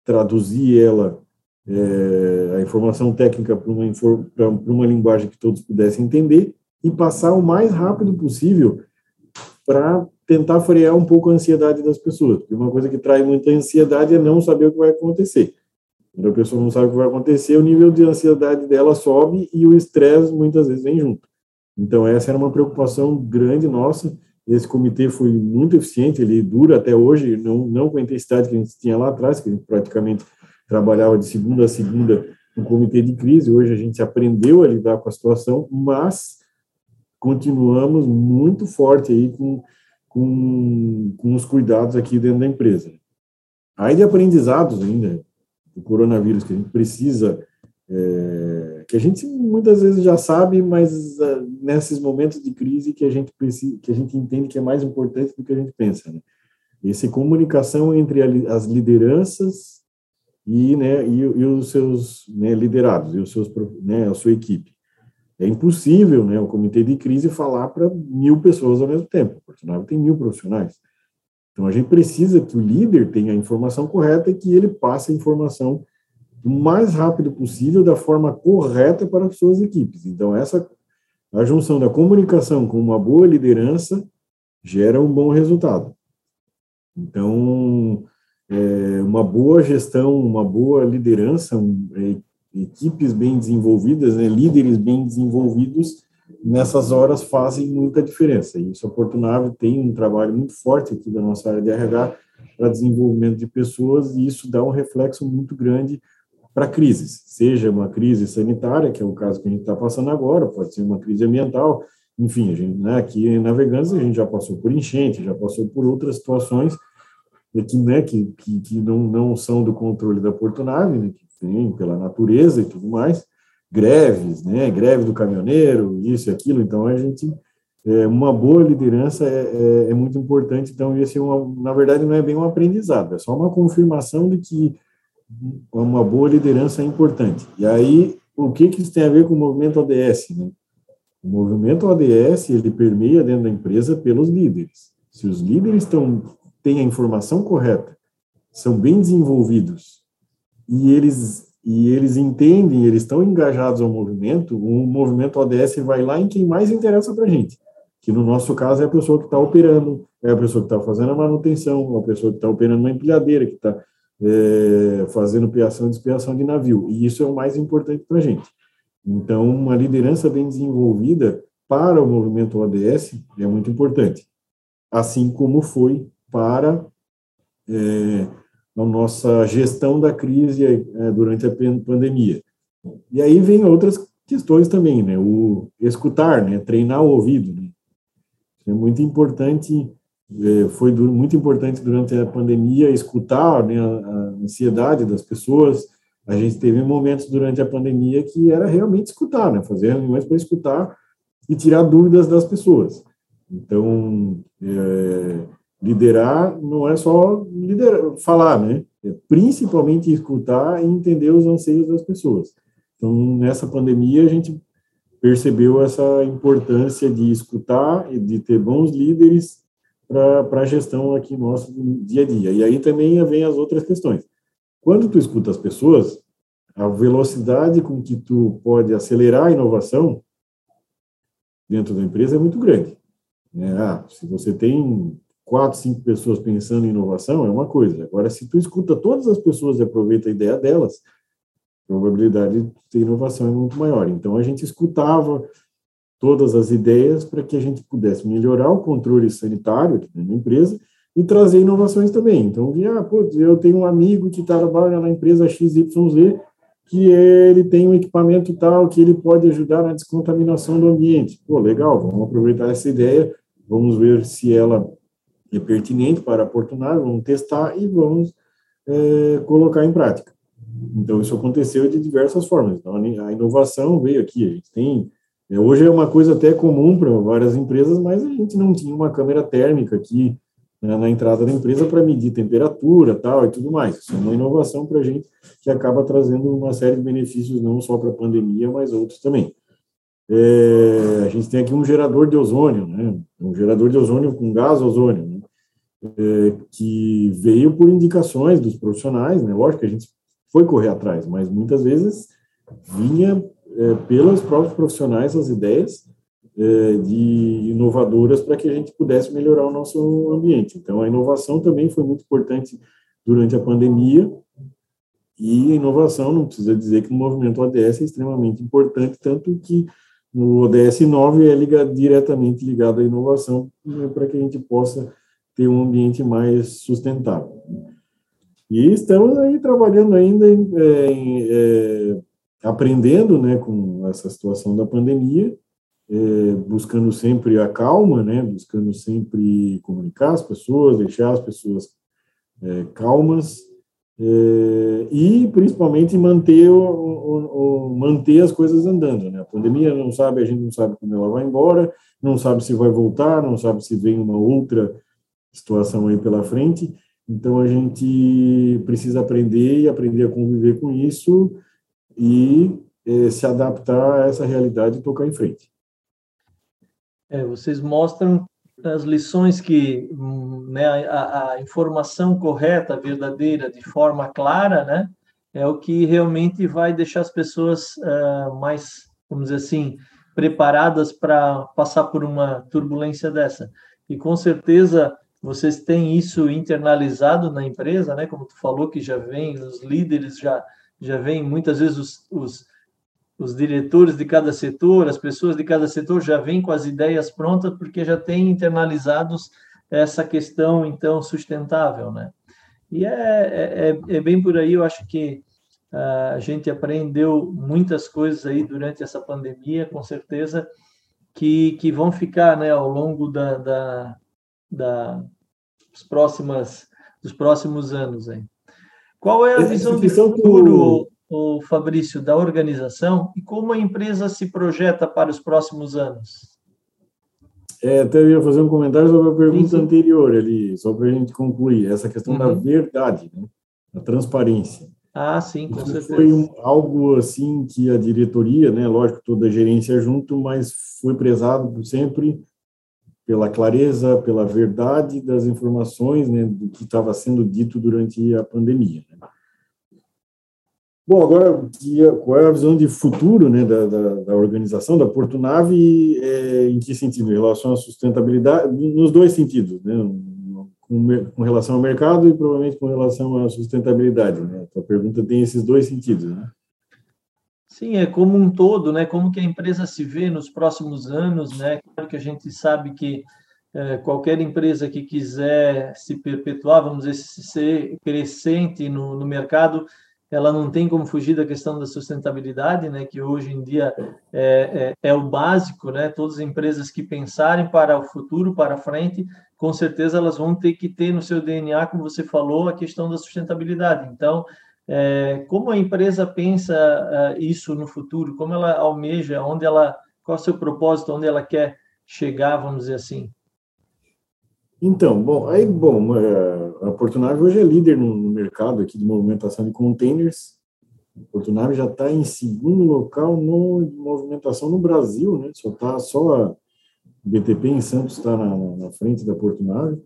traduzir ela, é, a informação técnica para uma, uma linguagem que todos pudessem entender e passar o mais rápido possível para tentar frear um pouco a ansiedade das pessoas, porque uma coisa que traz muita ansiedade é não saber o que vai acontecer. Quando a pessoa não sabe o que vai acontecer, o nível de ansiedade dela sobe e o estresse muitas vezes vem junto. Então, essa era uma preocupação grande nossa. Esse comitê foi muito eficiente, ele dura até hoje, não, não com a intensidade que a gente tinha lá atrás, que a gente praticamente trabalhava de segunda a segunda no comitê de crise. Hoje a gente aprendeu a lidar com a situação, mas continuamos muito forte aí com, com, com os cuidados aqui dentro da empresa. Aí de aprendizados ainda, do coronavírus, que a gente precisa, é, que a gente muitas vezes já sabe, mas uh, nesses momentos de crise que a gente precisa, que a gente entende que é mais importante do que a gente pensa, né? Essa comunicação entre as lideranças e, né, e, e os seus né, liderados e os seus, né, a sua equipe. É impossível, né, o comitê de crise falar para mil pessoas ao mesmo tempo. O Portugal tem mil profissionais. Então, a gente precisa que o líder tenha a informação correta e que ele passe a informação o mais rápido possível, da forma correta para as suas equipes. Então, essa a junção da comunicação com uma boa liderança gera um bom resultado. Então, é, uma boa gestão, uma boa liderança, um, é, equipes bem desenvolvidas, né, líderes bem desenvolvidos, nessas horas fazem muita diferença. E isso, a Portunave tem um trabalho muito forte aqui da nossa área de RH para desenvolvimento de pessoas, e isso dá um reflexo muito grande para crises, seja uma crise sanitária, que é o caso que a gente está passando agora, pode ser uma crise ambiental, enfim, a gente, né, aqui em Navegantes a gente já passou por enchente, já passou por outras situações que, né, que, que, que não, não são do controle da Portunave, né, que tem pela natureza e tudo mais, greves, né, greve do caminhoneiro, isso e aquilo, então a gente, é, uma boa liderança é, é, é muito importante, então esse é uma, na verdade não é bem um aprendizado, é só uma confirmação de que uma boa liderança é importante. E aí, o que que isso tem a ver com o movimento ODS, né? O movimento ODS, ele permeia dentro da empresa pelos líderes. Se os líderes estão, têm a informação correta, são bem desenvolvidos e eles e eles entendem, eles estão engajados ao movimento, o movimento ODS vai lá em quem mais interessa para a gente, que no nosso caso é a pessoa que está operando, é a pessoa que está fazendo a manutenção, é a pessoa que está operando uma empilhadeira, que está é, fazendo piação e despiação de navio, e isso é o mais importante para a gente. Então, uma liderança bem desenvolvida para o movimento ODS é muito importante, assim como foi para é, na nossa gestão da crise é, durante a pandemia. E aí vem outras questões também, né? O escutar, né? Treinar o ouvido. Né? É muito importante, é, foi muito importante durante a pandemia escutar né, a ansiedade das pessoas. A gente teve momentos durante a pandemia que era realmente escutar, né? Fazer reuniões para escutar e tirar dúvidas das pessoas. Então, é, liderar não é só liderar, falar, né? É principalmente escutar e entender os anseios das pessoas. Então, nessa pandemia, a gente percebeu essa importância de escutar e de ter bons líderes para a gestão aqui nosso dia a dia. E aí também vem as outras questões. Quando tu escuta as pessoas, a velocidade com que tu pode acelerar a inovação dentro da empresa é muito grande. Né? Ah, se você tem quatro, cinco pessoas pensando em inovação é uma coisa. Agora, se tu escuta todas as pessoas e aproveita a ideia delas, a probabilidade de ter inovação é muito maior. Então, a gente escutava todas as ideias para que a gente pudesse melhorar o controle sanitário aqui na empresa e trazer inovações também. Então, ah, putz, eu tenho um amigo que trabalha na empresa XYZ que ele tem um equipamento tal que ele pode ajudar na descontaminação do ambiente. Pô, legal, vamos aproveitar essa ideia, vamos ver se ela é pertinente para a Portunave, vamos testar e vamos é, colocar em prática. Então, isso aconteceu de diversas formas. Então, a inovação veio aqui. A gente tem. É, hoje é uma coisa até comum para várias empresas, mas a gente não tinha uma câmera térmica aqui né, na entrada da empresa para medir temperatura tal e tudo mais. Isso é uma inovação para a gente que acaba trazendo uma série de benefícios, não só para a pandemia, mas outros também. É, a gente tem aqui um gerador de ozônio, né? um gerador de ozônio com gás ozônio. É, que veio por indicações dos profissionais, né? Lógico que a gente foi correr atrás, mas muitas vezes vinha é, pelos próprios profissionais as ideias é, de inovadoras para que a gente pudesse melhorar o nosso ambiente. Então, a inovação também foi muito importante durante a pandemia, e a inovação, não precisa dizer que no movimento ODS é extremamente importante, tanto que no ODS 9 é liga, diretamente ligado à inovação, né, para que a gente possa ter um ambiente mais sustentável. E estamos aí trabalhando ainda, em, é, em, é, aprendendo né, com essa situação da pandemia, é, buscando sempre a calma, né, buscando sempre comunicar as pessoas, deixar as pessoas é, calmas, é, e principalmente manter, o, o, o, manter as coisas andando. Né? A pandemia não sabe, a gente não sabe quando ela vai embora, não sabe se vai voltar, não sabe se vem uma outra situação aí pela frente. Então a gente precisa aprender e aprender a conviver com isso e é, se adaptar a essa realidade e tocar em frente. É, vocês mostram as lições que né, a, a, informação correta, verdadeira, de forma clara, né, é o que realmente vai deixar as pessoas uh, mais, vamos dizer assim, preparadas para passar por uma turbulência dessa. E com certeza vocês têm isso internalizado na empresa, né? Como tu falou que já vem os líderes já já vem muitas vezes os, os os diretores de cada setor, as pessoas de cada setor já vêm com as ideias prontas porque já têm internalizados essa questão, então, sustentável, né? E é, é, é, é bem por aí, eu acho que uh, a gente aprendeu muitas coisas aí durante essa pandemia, com certeza, que, que vão ficar, né, ao longo da, da, da dos, próximas, dos próximos anos aí. Qual é a visão de futuro, o Fabrício, da organização e como a empresa se projeta para os próximos anos? É, até eu ia fazer um comentário sobre a pergunta sim, sim. anterior ali, só para a gente concluir, essa questão uhum. da verdade, né? da transparência. Ah, sim, com Isso certeza. Foi um, algo assim que a diretoria, né, lógico, toda a gerência junto, mas foi prezado sempre pela clareza, pela verdade das informações, né, do que estava sendo dito durante a pandemia. Né? Bom, agora, qual é a visão de futuro né, da, da, da organização, da Porto Nave, é, em que sentido? Em relação à sustentabilidade, nos dois sentidos, né, com, com, relação ao mercado e provavelmente com relação à sustentabilidade. Né? A pergunta tem esses dois sentidos. Né? Sim, é como um todo, né? Como que a empresa se vê nos próximos anos, né? Claro que a gente sabe que é, qualquer empresa que quiser se perpetuar, vamos dizer, ser crescente no, no mercado, ela não tem como fugir da questão da sustentabilidade, né, que hoje em dia é, é, é, o básico, né, todas as empresas que pensarem para o futuro, para frente, com certeza elas vão ter que ter no seu DNA, como você falou, a questão da sustentabilidade. Então, é, como a empresa pensa uh, isso no futuro, como ela almeja, onde ela, qual é o seu propósito, onde ela quer chegar, vamos dizer assim? Então, bom, aí, bom, é, a Portunave hoje é líder no, mercado aqui de movimentação de containers. A Portunave já está em segundo local no, de movimentação no Brasil, né? Só está só a BTP em Santos está na, na, frente da Portunave.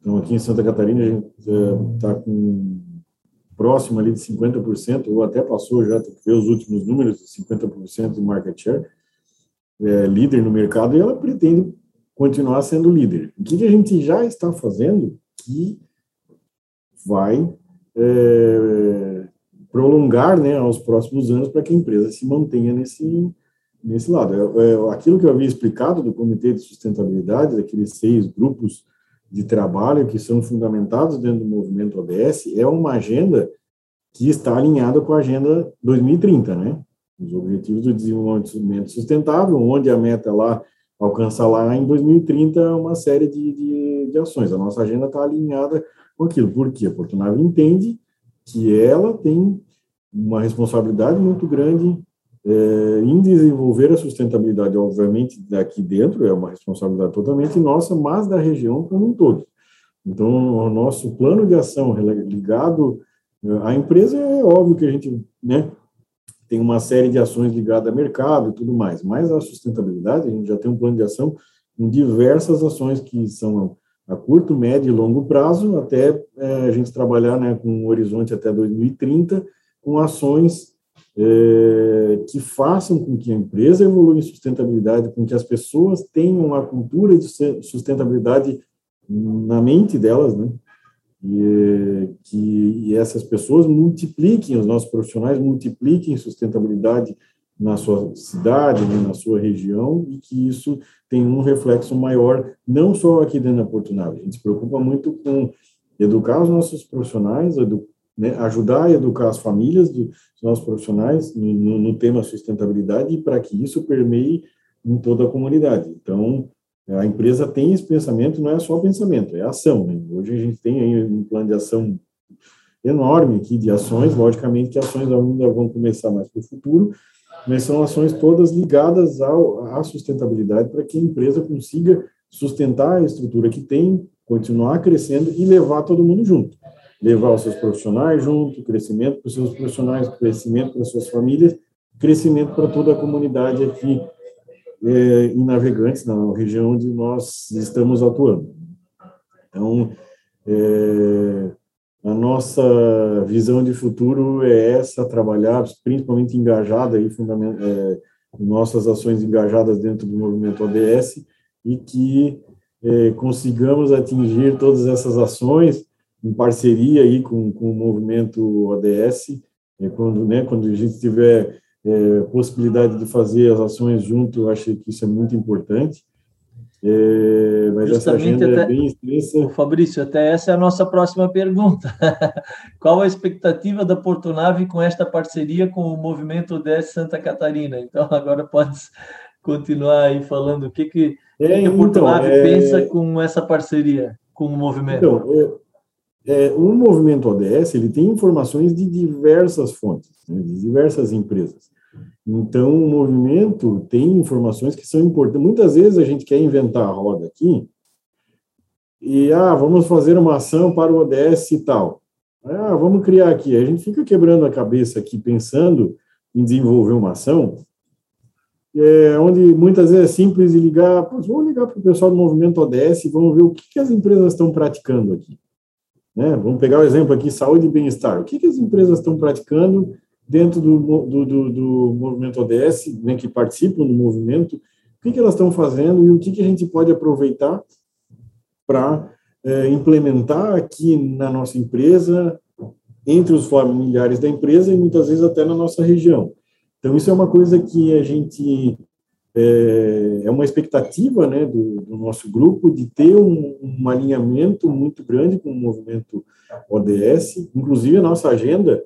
Então, aqui em Santa Catarina, a gente está é, com próximo ali de 50%, ou até passou já, tem que ver os últimos números, 50% de market share, é, líder no mercado, e ela pretende continuar sendo líder. O que a gente já está fazendo que vai é, prolongar né, aos próximos anos para que a empresa se mantenha nesse, nesse lado. É, é, aquilo que eu havia explicado do Comitê de Sustentabilidade, daqueles seis grupos de trabalho que são fundamentados dentro do movimento ODS, é uma agenda que está alinhada com a Agenda 2030, né? Os Objetivos do Desenvolvimento Sustentável, onde a meta lá alcançar lá em 2030 uma série de, de, de ações. A nossa agenda está alinhada com aquilo. Por quê? A Portunave entende que ela tem uma responsabilidade muito grande é, em desenvolver a sustentabilidade, obviamente, daqui dentro, é uma responsabilidade totalmente nossa, mas da região como um todo. Então, o nosso plano de ação ligado à empresa, é óbvio que a gente né, tem uma série de ações ligadas a mercado e tudo mais, mas a sustentabilidade, a gente já tem um plano de ação com diversas ações que são a curto, médio e longo prazo, até é, a gente trabalhar né, com um horizonte até 2030, com ações é, que façam com que a empresa evolua em sustentabilidade, com que as pessoas tenham a cultura de sustentabilidade na mente delas, né? E que e essas pessoas multipliquem, os nossos profissionais multipliquem sustentabilidade na sua cidade, né, na sua região, e que isso tem um reflexo maior, não só aqui dentro da Porto Nave. A gente se preocupa muito com educar os nossos profissionais, né, ajudar a educar as famílias dos nossos profissionais no, no, no tema sustentabilidade e para que isso permeie em toda a comunidade. Então, a empresa tem esse pensamento, não é só pensamento, é ação. Né? Hoje a gente tem um plano de ação enorme aqui de ações, logicamente que ações ainda vão começar mais para o futuro, mas são ações todas ligadas ao, à sustentabilidade para que a empresa consiga sustentar a estrutura que tem, continuar crescendo e levar todo mundo junto. Levar os seus profissionais junto, crescimento para os seus profissionais, crescimento para as suas famílias, crescimento para toda a comunidade aqui é, em Navegantes, na região onde nós estamos atuando. Então, é, a nossa visão de futuro é essa, trabalhar principalmente engajada aí, é, nossas ações engajadas dentro do movimento ODS e que é, consigamos atingir todas essas ações em parceria aí com, com o movimento ODS, é, quando, né, quando a gente tiver é, possibilidade de fazer as ações junto, eu acho que isso é muito importante. É, mas Justamente essa agenda é até, é bem extensa. Fabrício, até essa é a nossa próxima pergunta. Qual a expectativa da Portonave com esta parceria com o movimento ODS Santa Catarina? Então, agora podes continuar aí falando o que, que, é, que a então, Portonave é... pensa com essa parceria com o movimento. Então, é, o movimento ODS ele tem informações de diversas fontes, né, de diversas empresas. Então, o movimento tem informações que são importantes. Muitas vezes a gente quer inventar a roda aqui e, ah, vamos fazer uma ação para o ODS e tal. Ah, vamos criar aqui. A gente fica quebrando a cabeça aqui pensando em desenvolver uma ação, é, onde muitas vezes é simples ligar, vamos ligar para o pessoal do movimento ODS e vamos ver o que, que as empresas estão praticando aqui. Né? Vamos pegar o exemplo aqui, saúde e bem-estar. O que, que as empresas estão praticando dentro do, do, do, do movimento ODS, né, que participam do movimento, o que, que elas estão fazendo e o que, que a gente pode aproveitar para é, implementar aqui na nossa empresa, entre os familiares da empresa e muitas vezes até na nossa região. Então, isso é uma coisa que a gente é, é uma expectativa né, do, do, nosso grupo de ter um, um, alinhamento muito grande com o movimento ODS. Inclusive, a nossa agenda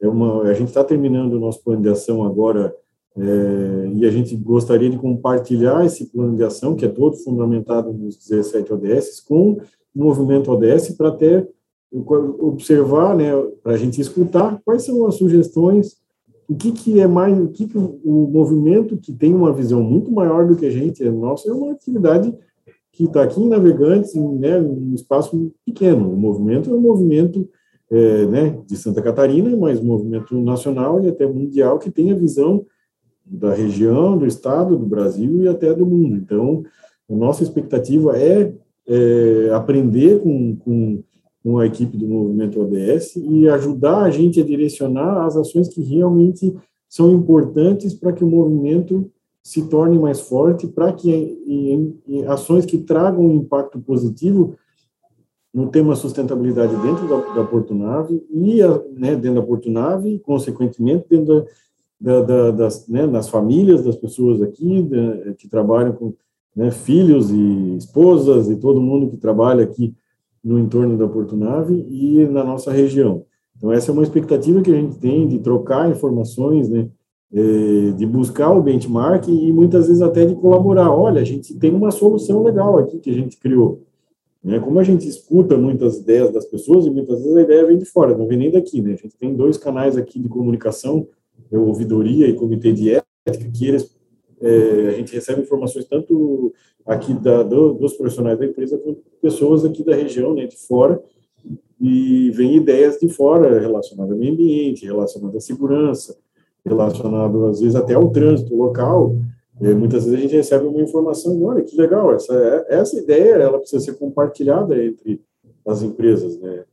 é uma, a gente está terminando o nosso plano de ação agora é, e a gente gostaria de compartilhar esse plano de ação, que é todo fundamentado nos 17 ODS, com o movimento ODS, para até observar, né, para a gente escutar quais são as sugestões, o que, que é mais, o que, que o, movimento que tem uma visão muito maior do que a gente, é nosso, é uma atividade que está aqui em Navegantes, né, um espaço pequeno. O movimento é um movimento é, né, de Santa Catarina, mas movimento nacional e até mundial que tem a visão da região, do estado, do Brasil e até do mundo. Então, a nossa expectativa é, é aprender com, com, com, a equipe do movimento ODS e ajudar a gente a direcionar as ações que realmente são importantes para que o movimento se torne mais forte, para que em, em, ações que tragam um impacto positivo no tema sustentabilidade dentro da, da Portunave e né, dentro da Portunave, consequentemente dentro da, da, das, né, famílias das pessoas aqui que trabalham com né, filhos e esposas e todo mundo que trabalha aqui no entorno da Portunave e na nossa região. Então essa é uma expectativa que a gente tem de trocar informações, né, é, de buscar o benchmark e muitas vezes até de colaborar. Olha, a gente tem uma solução legal aqui que a gente criou né? Como a gente escuta muitas ideias das pessoas, e muitas vezes a ideia vem de fora, não vem nem daqui. Né? A gente tem dois canais aqui de comunicação, é Ouvidoria e Comitê de Ética, que eles, é, a gente recebe informações tanto aqui da, do, dos profissionais da empresa, quanto pessoas aqui da região, né, de fora, e vem ideias de fora relacionadas ao meio ambiente, relacionadas à segurança, relacionadas às vezes até ao trânsito local, e muitas vezes a gente recebe uma informação, olha que legal, essa, essa ideia ela precisa ser compartilhada entre as empresas, né?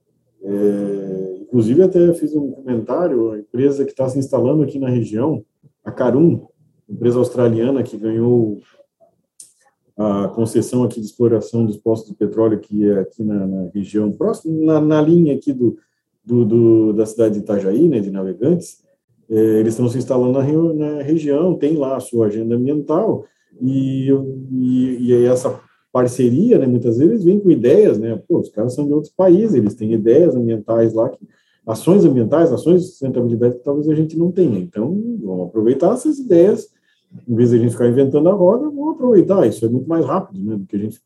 É, inclusive, até fiz um comentário, a empresa que está se instalando aqui na região, a Carum, empresa australiana que ganhou a concessão aqui de exploração dos postos de petróleo que é aqui na, na região próxima, na, na, linha aqui do, do, do, da cidade de Itajaí, né, de Navegantes, é, eles estão se instalando na, na, região, tem lá a sua agenda ambiental e, e, e essa parceria, né, muitas vezes vem com ideias, né, pô, os caras são de outros países, eles têm ideias ambientais lá, que, ações ambientais, ações de sustentabilidade que talvez a gente não tenha, então vamos aproveitar essas ideias em vez de a gente ficar inventando a roda, vamos aproveitar. Isso é muito mais rápido, né? Do que a gente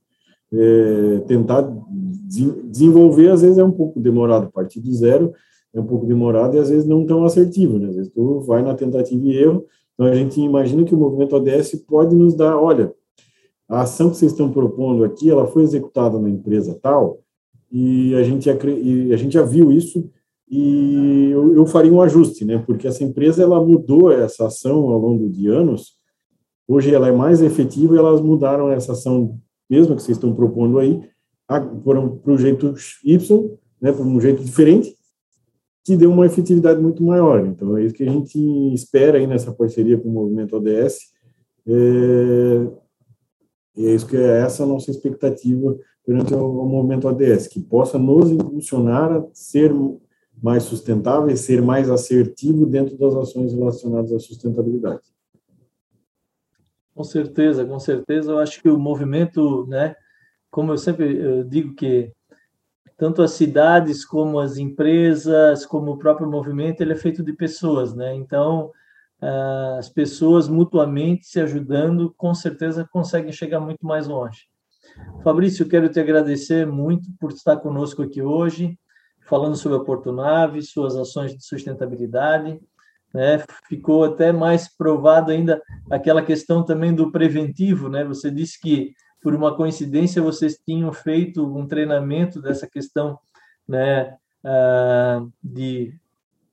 é, tentar de, desenvolver, às vezes é um pouco demorado. Partir do zero é um pouco demorado e às vezes não tão assertivo, né? Às vezes tu vai na tentativa e erro. Então a gente imagina que o movimento ODS pode nos dar, olha, a ação que vocês estão propondo aqui, ela foi executada na empresa tal, e a gente, e a gente já viu isso e eu, eu, faria um ajuste, né? Porque essa empresa ela mudou essa ação ao longo de anos. Hoje ela é mais efetiva e elas mudaram essa ação mesma que vocês estão propondo aí para um jeito Y, né? Para um jeito diferente que deu uma efetividade muito maior. Então é isso que a gente espera aí nessa parceria com o movimento ODS. É, é isso que é essa a nossa expectativa perante o, o movimento ODS, que possa nos impulsionar a ser mais sustentável e ser mais assertivo dentro das ações relacionadas à sustentabilidade. Com certeza, com certeza. Eu acho que o movimento, né, como eu sempre eu digo que tanto as cidades como as empresas, como o próprio movimento, ele é feito de pessoas, né? Então, as pessoas mutuamente se ajudando, com certeza conseguem chegar muito mais longe. Fabrício, quero te agradecer muito por estar conosco aqui hoje falando sobre a Portunave, suas ações de sustentabilidade. Né? Ficou até mais provado ainda aquela questão também do preventivo. Né? Você disse que, por uma coincidência, vocês tinham feito um treinamento dessa questão né, uh, de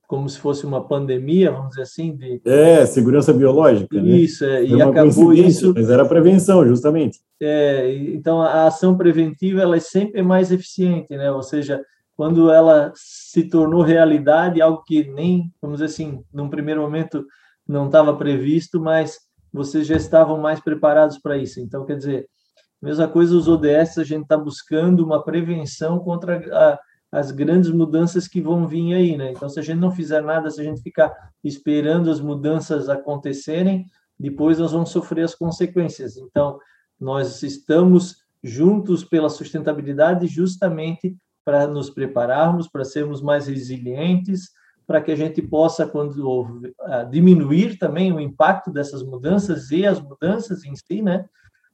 como se fosse uma pandemia, vamos dizer assim, de é segurança biológica, né? isso né? é, e acabou isso, mas era prevenção justamente. É, então a ação preventiva ela é sempre mais eficiente, né? Ou seja, quando ela se tornou realidade, algo que nem, vamos dizer assim, num primeiro momento não estava previsto, mas vocês já estavam mais preparados para isso. Então, quer dizer, mesma coisa os ODS, a gente está buscando uma prevenção contra a, as grandes mudanças que vão vir aí, né? Então, se a gente não fizer nada, se a gente ficar esperando as mudanças acontecerem, depois nós vamos sofrer as consequências. Então, nós estamos juntos pela sustentabilidade justamente para nos prepararmos, para sermos mais resilientes, para que a gente possa, quando uh, diminuir também o impacto dessas mudanças e as mudanças em si, né?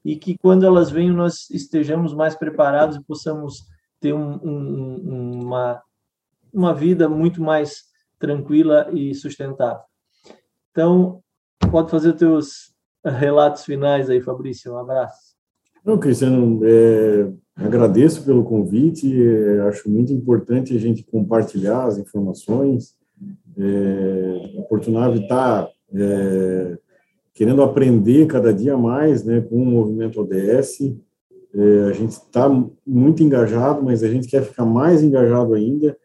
E que quando elas venham, nós estejamos mais preparados e possamos ter um, um, uma, uma vida muito mais tranquila e sustentável. Então, pode fazer teus relatos finais aí, Fabrício. Um abraço. Não, Cristiano, é, agradeço pelo convite. É, acho muito importante a gente compartilhar as informações. É, a Portunave está é, querendo aprender cada dia mais né, com o movimento ODS. É, a gente está muito engajado, mas a gente quer ficar mais engajado ainda.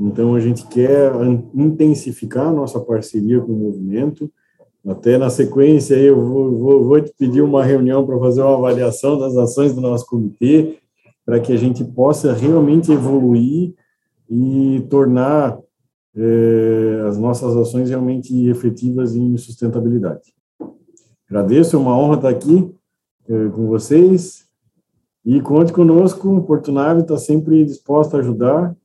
Então, a gente quer intensificar a nossa parceria com o movimento. Até na sequência, eu vou, vou, vou te pedir uma reunião para fazer uma avaliação das ações do nosso comitê, para que a gente possa realmente evoluir e tornar é, as nossas ações realmente efetivas em sustentabilidade. Agradeço, é uma honra estar aqui é, com vocês e conte conosco, o Porto Nave está sempre disposto a ajudar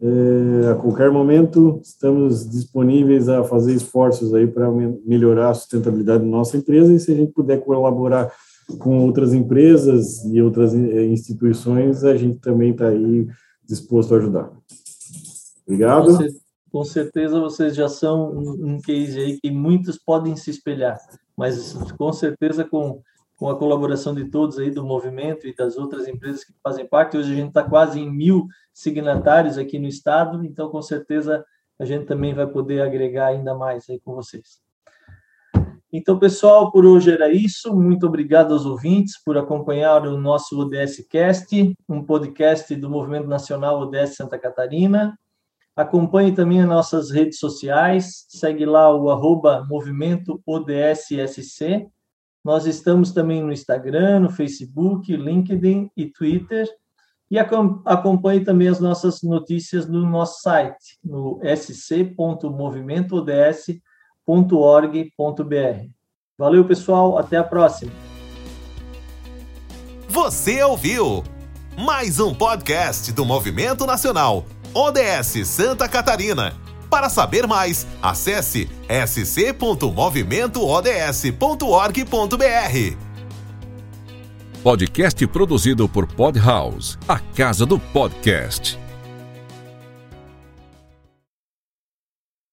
é, a qualquer momento estamos disponíveis a fazer esforços aí para melhorar a sustentabilidade da nossa empresa e se a gente puder colaborar com outras empresas e outras é, instituições, a gente também está aí disposto a ajudar. Obrigado. Com certeza vocês já são um case aí que muitos podem se espelhar, mas com certeza com com a colaboração de todos aí do movimento e das outras empresas que fazem parte. Hoje a gente está quase em mil signatários aqui no estado, então com certeza a gente também vai poder agregar ainda mais aí com vocês. Então, pessoal, por hoje era isso. Muito obrigado aos ouvintes por acompanhar o nosso ODS Cast, um podcast do Movimento Nacional ODS Santa Catarina. Acompanhe também as nossas redes sociais, segue lá o arroba Movimento ODSSC. Nós estamos também no Instagram, no Facebook, LinkedIn e Twitter. E acompanhe também as nossas notícias no nosso site, no sc.movimentoods.org.br. Valeu, pessoal. Até a próxima. Você ouviu mais um podcast do Movimento Nacional ODS Santa Catarina. Para saber mais, acesse sc.movimentoods.org.br. Podcast produzido por Podhouse, a casa do podcast.